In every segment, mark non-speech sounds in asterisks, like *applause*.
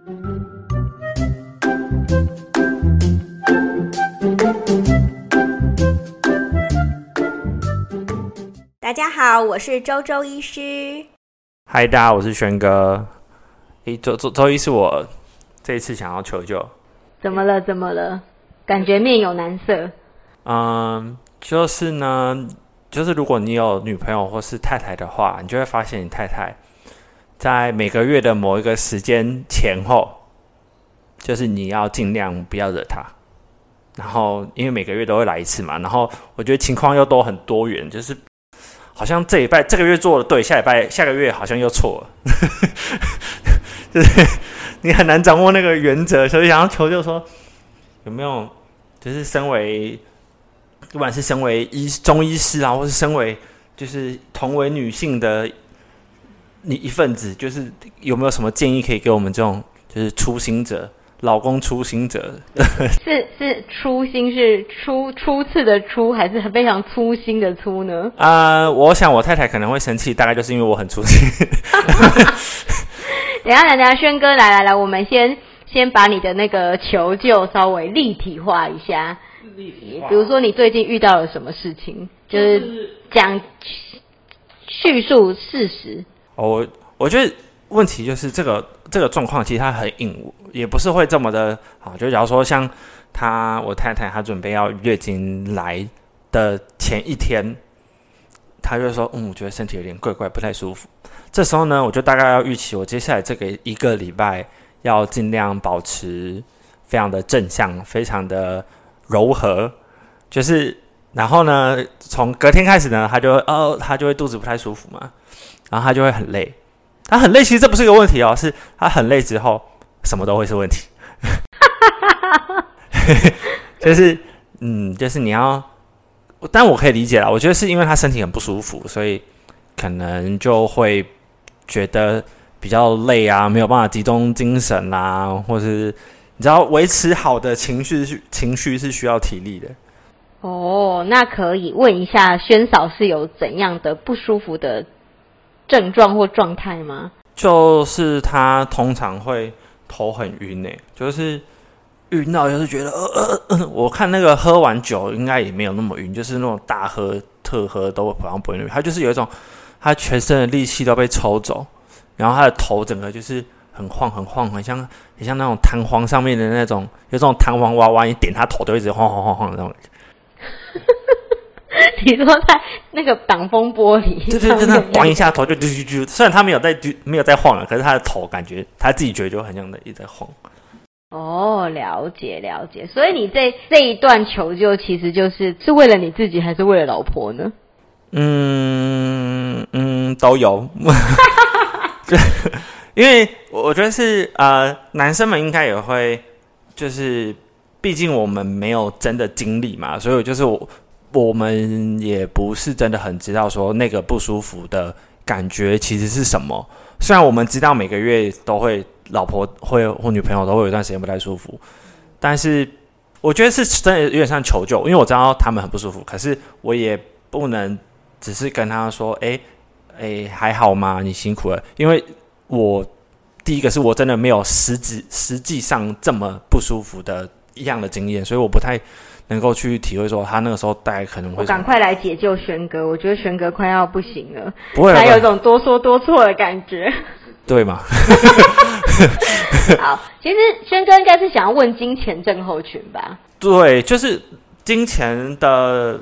大家好，我是周周医师。嗨，大家，我是轩哥。诶，周周周医师，我这一次想要求救。怎么了？怎么了？感觉面有难色。嗯，就是呢，就是如果你有女朋友或是太太的话，你就会发现你太太在每个月的某一个时间前后，就是你要尽量不要惹他。然后，因为每个月都会来一次嘛，然后我觉得情况又都很多元，就是。好像这礼拜这个月做的对，下礼拜下个月好像又错了，*laughs* 就是你很难掌握那个原则，所以想要求救说有没有，就是身为不管是身为医中医师啊，或是身为就是同为女性的你一份子，就是有没有什么建议可以给我们这种就是初心者？老公初心者 *laughs* 是是初心是初初次的初还是非常粗心的粗呢？啊、呃，我想我太太可能会生气，大概就是因为我很粗心。*laughs* 等下，等下，轩哥来来来，我们先先把你的那个求救稍微立体化一下。立体化。比如说你最近遇到了什么事情，就是讲叙述事实。我我觉得问题就是这个这个状况其实它很隐也不是会这么的好，就假如说像她，我太太，她准备要月经来的前一天，她就说：“嗯，我觉得身体有点怪怪，不太舒服。”这时候呢，我就大概要预期，我接下来这个一个礼拜要尽量保持非常的正向，非常的柔和，就是然后呢，从隔天开始呢，她就哦，她就会肚子不太舒服嘛，然后他就会很累，他很累，其实这不是一个问题哦，是他很累之后。什么都会是问题，*laughs* 就是嗯，就是你要，但我可以理解啦。我觉得是因为他身体很不舒服，所以可能就会觉得比较累啊，没有办法集中精神啊，或是你知道维持好的情绪是情绪是需要体力的。哦，那可以问一下轩嫂是有怎样的不舒服的症状或状态吗？就是他通常会。头很晕诶，就是晕到就是觉得呃呃，我看那个喝完酒应该也没有那么晕，就是那种大喝特喝都好像不会晕。他就是有一种，他全身的力气都被抽走，然后他的头整个就是很晃很晃，很像很像那种弹簧上面的那种，有这种弹簧娃娃，你点他头都一直晃晃晃晃的那种。*laughs* 你说在那个挡风玻璃，对对对，他咣一下头就啾啾啾。虽然他没有在啾，没有在晃了，可是他的头感觉他自己觉得就很像在一直在晃。哦，了解了解。所以你这这一段求救，其实就是是为了你自己，还是为了老婆呢？嗯嗯，都有。对，*laughs* 因为我觉得是呃，男生们应该也会，就是毕竟我们没有真的经历嘛，所以就是我。我们也不是真的很知道说那个不舒服的感觉其实是什么。虽然我们知道每个月都会老婆会或女朋友都会有一段时间不太舒服，但是我觉得是真的有点像求救，因为我知道他们很不舒服，可是我也不能只是跟他说：“哎哎，还好吗？你辛苦了。”因为我第一个是我真的没有实质实际上这么不舒服的一样的经验，所以我不太。能够去体会说他那个时候大概可能会赶快来解救轩哥，我觉得轩哥快要不行了，不会，还有一种多说多错的感觉，对吗？*laughs* 好，其实轩哥应该是想要问金钱症候群吧？对，就是金钱的，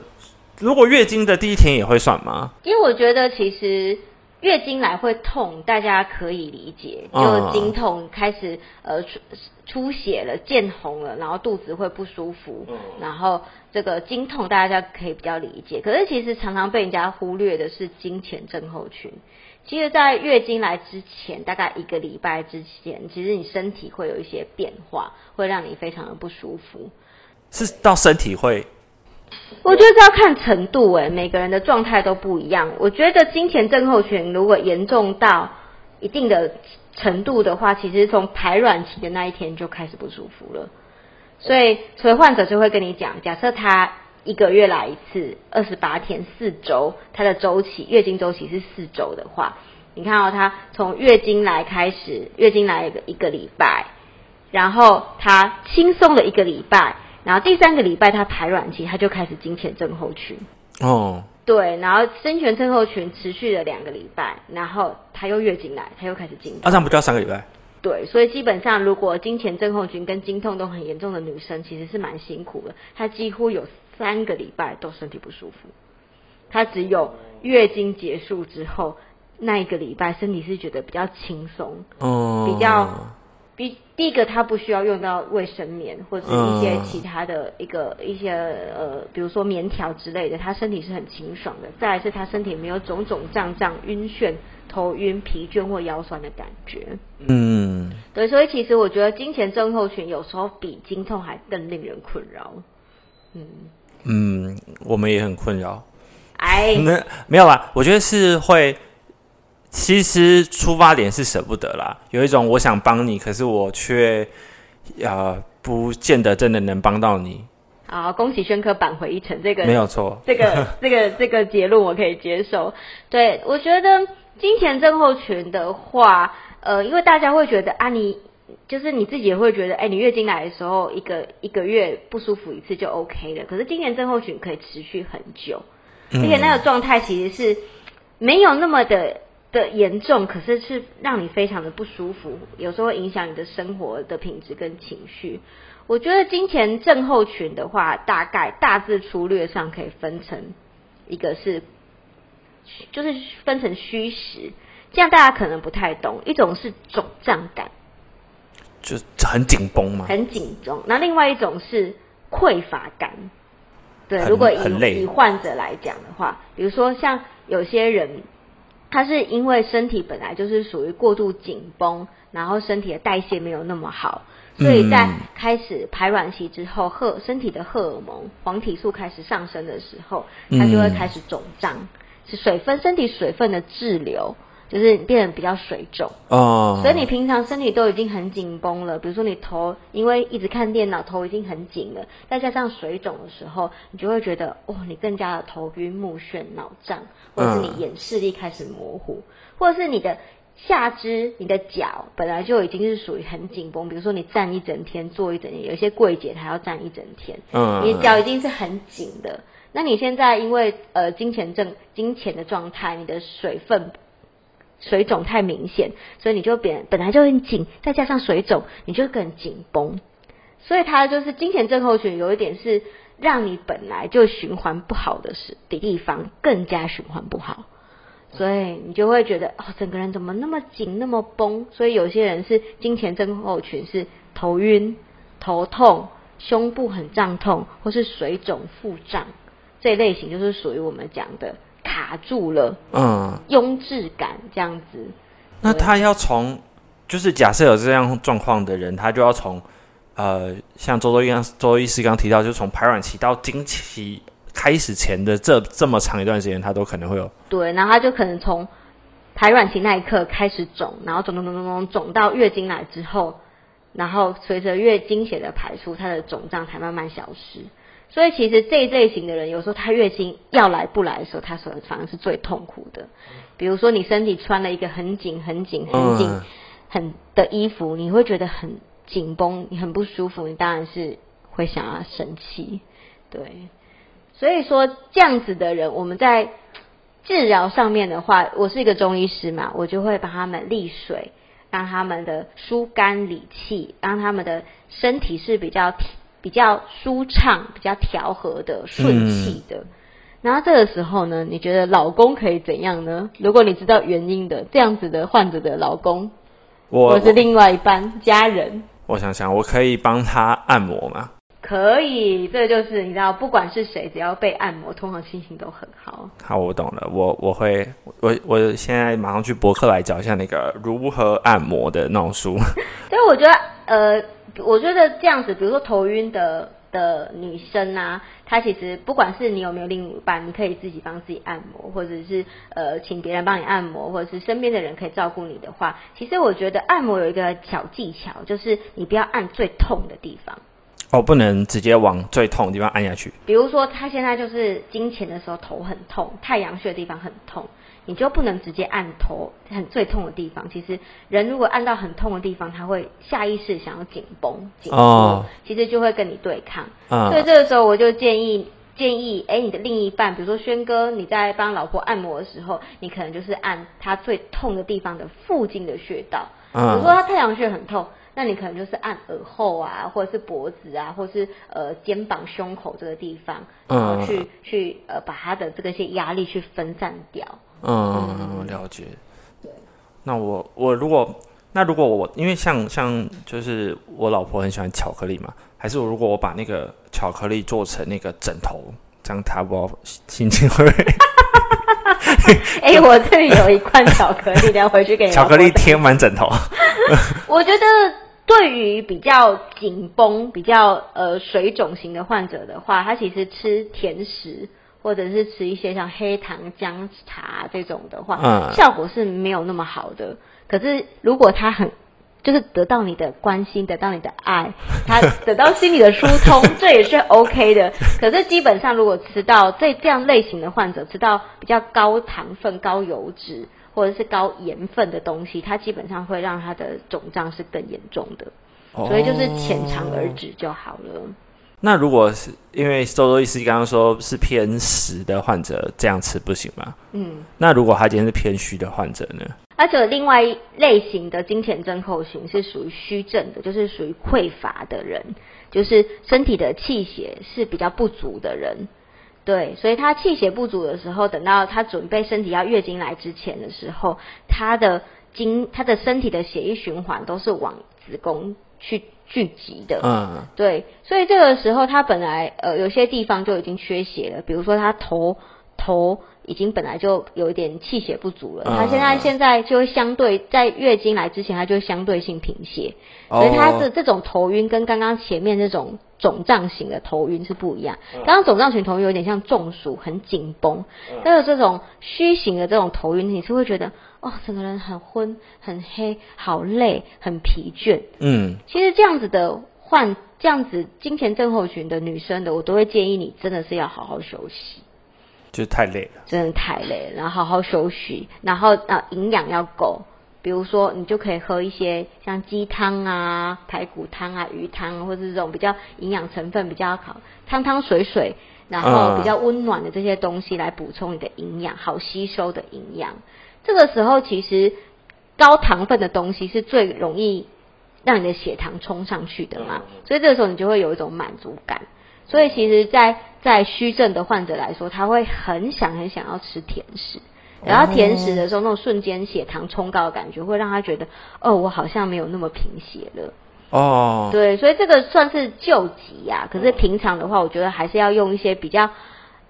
如果月经的第一天也会算吗？因为我觉得其实。月经来会痛，大家可以理解，就经痛开始呃出出血了，见红了，然后肚子会不舒服，然后这个经痛大家可以比较理解。可是其实常常被人家忽略的是经前症候群。其实，在月经来之前，大概一个礼拜之前，其实你身体会有一些变化，会让你非常的不舒服。是到身体会？我觉得这要看程度诶，每个人的状态都不一样。我觉得经前症候群如果严重到一定的程度的话，其实从排卵期的那一天就开始不舒服了。所以，所以患者就会跟你讲，假设他一个月来一次，二十八天四周，他的周期月经周期是四周的话，你看哦，她从月经来开始，月经来一个一个礼拜，然后她轻松了一个礼拜，然后第三个礼拜她排卵期，她就开始经前症候群。哦，对，然后经前症候群持续了两个礼拜，然后她又月经来，她又开始经痛。啊，这样不就要三个礼拜？对，所以基本上，如果经前症候群跟经痛都很严重的女生，其实是蛮辛苦的。她几乎有三个礼拜都身体不舒服，她只有月经结束之后那一个礼拜，身体是觉得比较轻松，哦，比较比第一个他不需要用到卫生棉或者一些其他的一个、嗯、一些呃，比如说棉条之类的，他身体是很清爽的。再来是他身体没有肿肿胀胀、晕眩。头晕、疲倦或腰酸的感觉，嗯，对，所以其实我觉得金钱症候群有时候比经痛还更令人困扰，嗯。嗯，我们也很困扰，哎，那没有啦，我觉得是会，其实出发点是舍不得啦，有一种我想帮你，可是我却呃不见得真的能帮到你。好，恭喜宣科扳回一城，这个没有错，这个 *laughs* 这个这个结论我可以接受。对，我觉得。金钱症候群的话，呃，因为大家会觉得啊，你就是你自己也会觉得，哎，你月经来的时候，一个一个月不舒服一次就 OK 了。可是经前症候群可以持续很久，而且那个状态其实是没有那么的的严重，可是是让你非常的不舒服，有时候影响你的生活的品质跟情绪。我觉得金钱症候群的话，大概大致粗略上可以分成一个是。就是分成虚实，这样大家可能不太懂。一种是肿胀感，就很紧绷嘛，很紧绷。那另外一种是匮乏感，对。如果以以患者来讲的话，比如说像有些人，他是因为身体本来就是属于过度紧绷，然后身体的代谢没有那么好，所以在开始排卵期之后，荷身体的荷尔蒙黄体素开始上升的时候，它就会开始肿胀。是水分，身体水分的滞留，就是变得比较水肿哦。所以你平常身体都已经很紧绷了，比如说你头因为一直看电脑，头已经很紧了，再加上水肿的时候，你就会觉得哦，你更加的头晕目眩、脑胀，或者是你眼视力开始模糊，或者是你的下肢、你的脚本来就已经是属于很紧绷，比如说你站一整天、坐一整天，有些柜姐她要站一整天，嗯，你的脚已经是很紧的。那你现在因为呃金钱症金钱的状态，你的水分水肿太明显，所以你就变本来就很紧，再加上水肿，你就更紧绷。所以它就是金钱症候群，有一点是让你本来就循环不好的是的地方更加循环不好，所以你就会觉得哦，整个人怎么那么紧那么绷？所以有些人是金钱症候群是头晕、头痛、胸部很胀痛，或是水肿腹胀。这一类型就是属于我们讲的卡住了，嗯，拥滞感这样子。那他要从，就是假设有这样状况的人，他就要从，呃，像周周一样，周医师刚刚提到，就从排卵期到经期开始前的这这么长一段时间，他都可能会有。对，然后他就可能从排卵期那一刻开始肿，然后肿肿肿肿肿肿到月经来之后，然后随着月经血的排出，他的肿胀才慢慢消失。所以其实这一类型的人，有时候他月经要来不来的时候，他所反而是最痛苦的。比如说你身体穿了一个很紧、很紧、很紧、很的衣服，你会觉得很紧绷，你很不舒服，你当然是会想要生气。对，所以说这样子的人，我们在治疗上面的话，我是一个中医师嘛，我就会帮他们利水，让他们的疏肝理气，让他们的身体是比较。比较舒畅、比较调和的、顺气的。嗯。然后这个时候呢，你觉得老公可以怎样呢？如果你知道原因的，这样子的患者的老公，我或是另外一半家人，我想想，我可以帮他按摩吗？可以，这就是你知道，不管是谁，只要被按摩，通常心情都很好。好，我懂了，我我会，我我现在马上去博客来找一下那个如何按摩的那种书。*laughs* 所以我觉得，呃。我觉得这样子，比如说头晕的的女生啊，她其实不管是你有没有另一半，你可以自己帮自己按摩，或者是呃请别人帮你按摩，或者是身边的人可以照顾你的话，其实我觉得按摩有一个小技巧，就是你不要按最痛的地方。哦，不能直接往最痛的地方按下去。比如说她现在就是经前的时候头很痛，太阳穴的地方很痛。你就不能直接按头很最痛的地方。其实人如果按到很痛的地方，他会下意识想要紧绷紧哦，其实就会跟你对抗。嗯、所以这个时候我就建议建议，哎，你的另一半，比如说轩哥，你在帮老婆按摩的时候，你可能就是按他最痛的地方的附近的穴道。比如说他太阳穴很痛。那你可能就是按耳后啊，或者是脖子啊，或者是呃肩膀、胸口这个地方，然后去、嗯、去呃把他的这个些压力去分散掉。嗯，嗯了解。对。那我我如果那如果我因为像像就是我老婆很喜欢巧克力嘛，还是我如果我把那个巧克力做成那个枕头，这样她不心情会？*laughs* 哎、欸，我这里有一罐巧克力，*laughs* 等下回去给你。巧克力贴满枕头。*laughs* 我觉得。对于比较紧绷、比较呃水肿型的患者的话，他其实吃甜食或者是吃一些像黑糖姜茶这种的话，嗯，效果是没有那么好的。可是如果他很就是得到你的关心，得到你的爱，他得到心理的疏通，*laughs* 这也是 OK 的。可是基本上，如果吃到这这样类型的患者，吃到比较高糖分、高油脂。或者是高盐分的东西，它基本上会让它的肿胀是更严重的，哦、所以就是浅尝而止就好了。那如果是因为周周医师刚刚说是偏实的患者，这样吃不行吗？嗯，那如果他今天是偏虚的患者呢？而且另外一类型的金钱症候群是属于虚症的，就是属于匮乏的人，就是身体的气血是比较不足的人。对，所以她气血不足的时候，等到她准备身体要月经来之前的时候，她的经她的身体的血液循环都是往子宫去聚集的。嗯，对，所以这个时候她本来呃有些地方就已经缺血了，比如说她头头。已经本来就有一点气血不足了，他现在现在就会相对在月经来之前，他就会相对性贫血，所以他的这种头晕跟刚刚前面这种肿胀型的头晕是不一样。刚刚肿胀型头晕有点像中暑，很紧绷，但是这种虚型的这种头晕，你是会觉得哦，整个人很昏、很黑、好累、很疲倦。嗯，其实这样子的患这样子经前症候群的女生的，我都会建议你真的是要好好休息。就太累了，真的太累了。然后好好休息，然后啊营养要够。比如说，你就可以喝一些像鸡汤啊、排骨汤啊、鱼汤，或者是这种比较营养成分比较好、汤汤水水，然后比较温暖的这些东西来补充你的营养，好吸收的营养。这个时候，其实高糖分的东西是最容易让你的血糖冲上去的嘛，所以这个时候你就会有一种满足感。所以其实在，在在虚症的患者来说，他会很想很想要吃甜食，然后甜食的时候，那种瞬间血糖冲高的感觉，会让他觉得，哦，我好像没有那么贫血了。哦，对，所以这个算是救急呀。可是平常的话，我觉得还是要用一些比较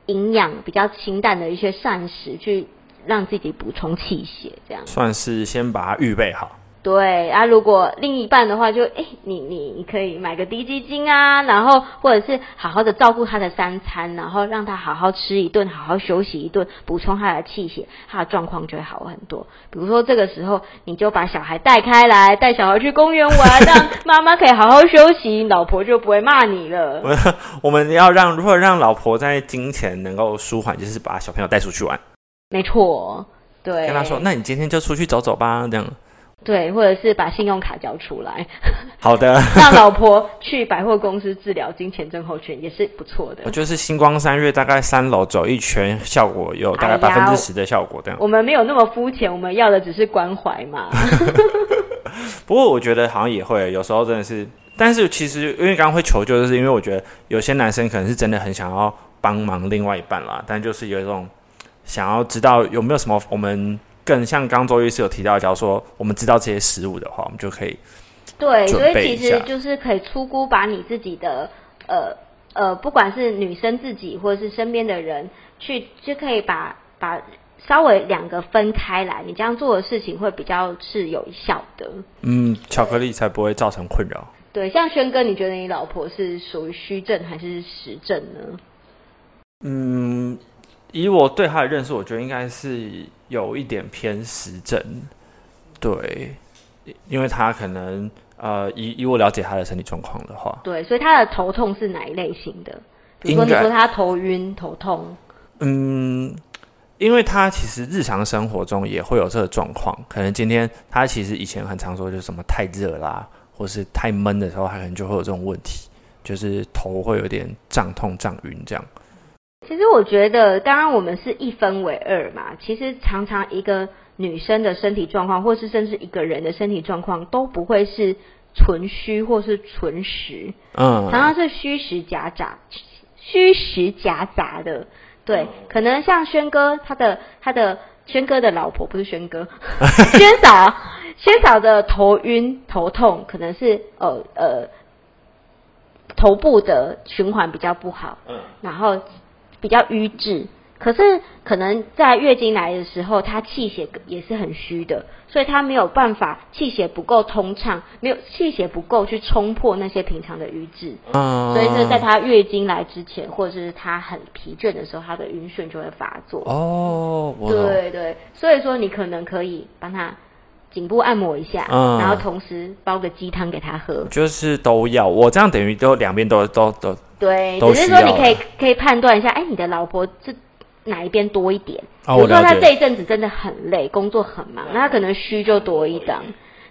营养、比较清淡的一些膳食，去让自己补充气血，这样算是先把它预备好。对啊，如果另一半的话就，就哎，你你你可以买个低基金啊，然后或者是好好的照顾他的三餐，然后让他好好吃一顿，好好休息一顿，补充他的气血，他的状况就会好很多。比如说这个时候，你就把小孩带开来，带小孩去公园玩，让妈妈可以好好休息，老婆就不会骂你了。我们要让如何让老婆在金钱能够舒缓，就是把小朋友带出去玩。没错，对。跟他说，那你今天就出去走走吧，这样。对，或者是把信用卡交出来。*laughs* 好的，*laughs* 让老婆去百货公司治疗金钱症候群也是不错的。我觉得是星光三月大概三楼走一圈，效果有大概百分之十的效果。这样，我们没有那么肤浅，我们要的只是关怀嘛。*laughs* 不过我觉得好像也会，有时候真的是，但是其实因为刚刚会求救，就是因为我觉得有些男生可能是真的很想要帮忙另外一半啦，但就是有一种想要知道有没有什么我们。更像刚周医师有提到，假如说我们知道这些食物的话，我们就可以对，所以其实就是可以粗估把你自己的呃呃，不管是女生自己或者是身边的人，去就可以把把稍微两个分开来，你这样做的事情会比较是有效的。嗯，巧克力才不会造成困扰。对，像轩哥，你觉得你老婆是属于虚症还是实症呢？嗯。以我对他的认识，我觉得应该是有一点偏实症，对，因为他可能呃，以以我了解他的身体状况的话，对，所以他的头痛是哪一类型的？比如说你说他头晕头痛，嗯，因为他其实日常生活中也会有这个状况，可能今天他其实以前很常说，就是什么太热啦，或是太闷的时候，他可能就会有这种问题，就是头会有点胀痛、胀晕这样。其实我觉得，当然我们是一分为二嘛。其实常常一个女生的身体状况，或是甚至一个人的身体状况，都不会是纯虚或是纯实，嗯，常常是虚实夹杂，虚实夹杂的。对，可能像轩哥他的他的轩哥的老婆不是轩哥，*laughs* 轩嫂轩嫂的头晕头痛，可能是呃呃头部的循环比较不好，嗯，然后。比较瘀滞，可是可能在月经来的时候，她气血也是很虚的，所以她没有办法，气血不够通畅，没有气血不够去冲破那些平常的瘀滞，嗯，所以是在她月经来之前，或者是她很疲倦的时候，她的晕眩就会发作。哦，对对，所以说你可能可以帮她颈部按摩一下，嗯，然后同时煲个鸡汤给她喝，就是都要，我这样等于都两边都都都。对，只是说你可以可以判断一下，哎，你的老婆是哪一边多一点？比如说他这一阵子真的很累，工作很忙，那他可能虚就多一档。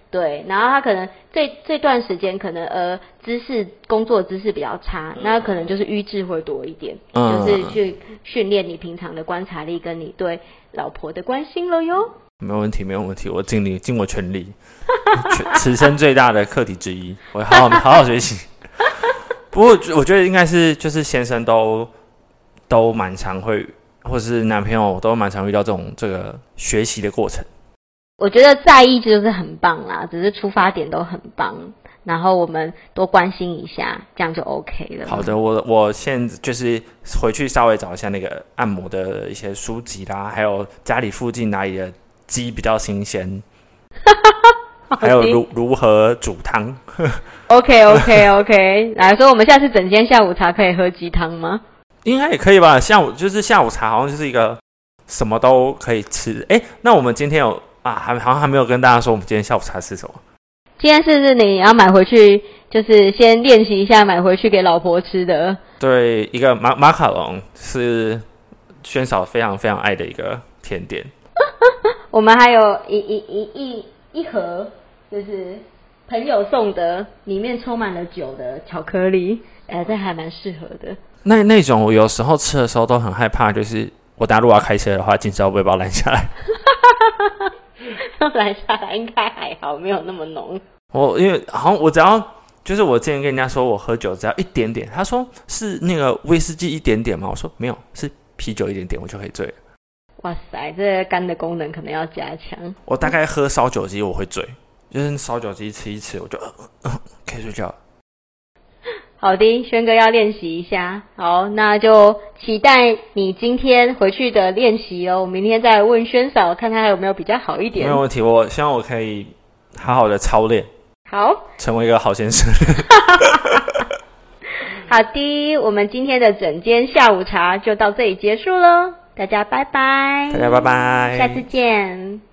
对，然后他可能这这段时间可能呃姿势工作姿势比较差，那可能就是瘀滞会多一点，就是去训练你平常的观察力跟你对老婆的关心了哟。没有问题，没有问题，我尽力尽我全力，*laughs* 此生最大的课题之一，我好好好好学习。不过我觉得应该是，就是先生都都蛮常会，或是男朋友都蛮常遇到这种这个学习的过程。我觉得在意就是很棒啦，只是出发点都很棒，然后我们多关心一下，这样就 OK 了。好的，我我现在就是回去稍微找一下那个按摩的一些书籍啦，还有家里附近哪里的鸡比较新鲜。*laughs* 还有如 *laughs* 如何煮汤？*laughs* OK OK OK，来说我们下次整间下午茶可以喝鸡汤吗？应该也可以吧。下午就是下午茶，好像就是一个什么都可以吃。哎，那我们今天有啊，还好像还没有跟大家说我们今天下午茶吃什么。今天是不是你要买回去，就是先练习一下买回去给老婆吃的？对，一个马马卡龙是轩嫂非常非常爱的一个甜点。我们还有一一一一。一盒就是朋友送的，里面充满了酒的巧克力，哎、呃，这还蛮适合的。那那种我有时候吃的时候都很害怕，就是我等下如果要开车的话，警车会不会把我拦下来？*laughs* 拦下来应该还好，没有那么浓。我因为好像我只要就是我之前跟人家说我喝酒只要一点点，他说是那个威士忌一点点嘛，我说没有，是啤酒一点点，我就可以醉了。哇塞，这肝的功能可能要加强。我大概喝烧酒鸡我会醉，就是烧酒鸡吃一吃我就、呃呃、可以睡觉。好的，轩哥要练习一下。好，那就期待你今天回去的练习哦。我明天再问轩嫂，看看还有没有比较好一点。没有问题，我希望我可以好好的操练，好，成为一个好先生。*laughs* 好的，我们今天的整间下午茶就到这里结束喽。大家拜拜，大家拜拜，下次见。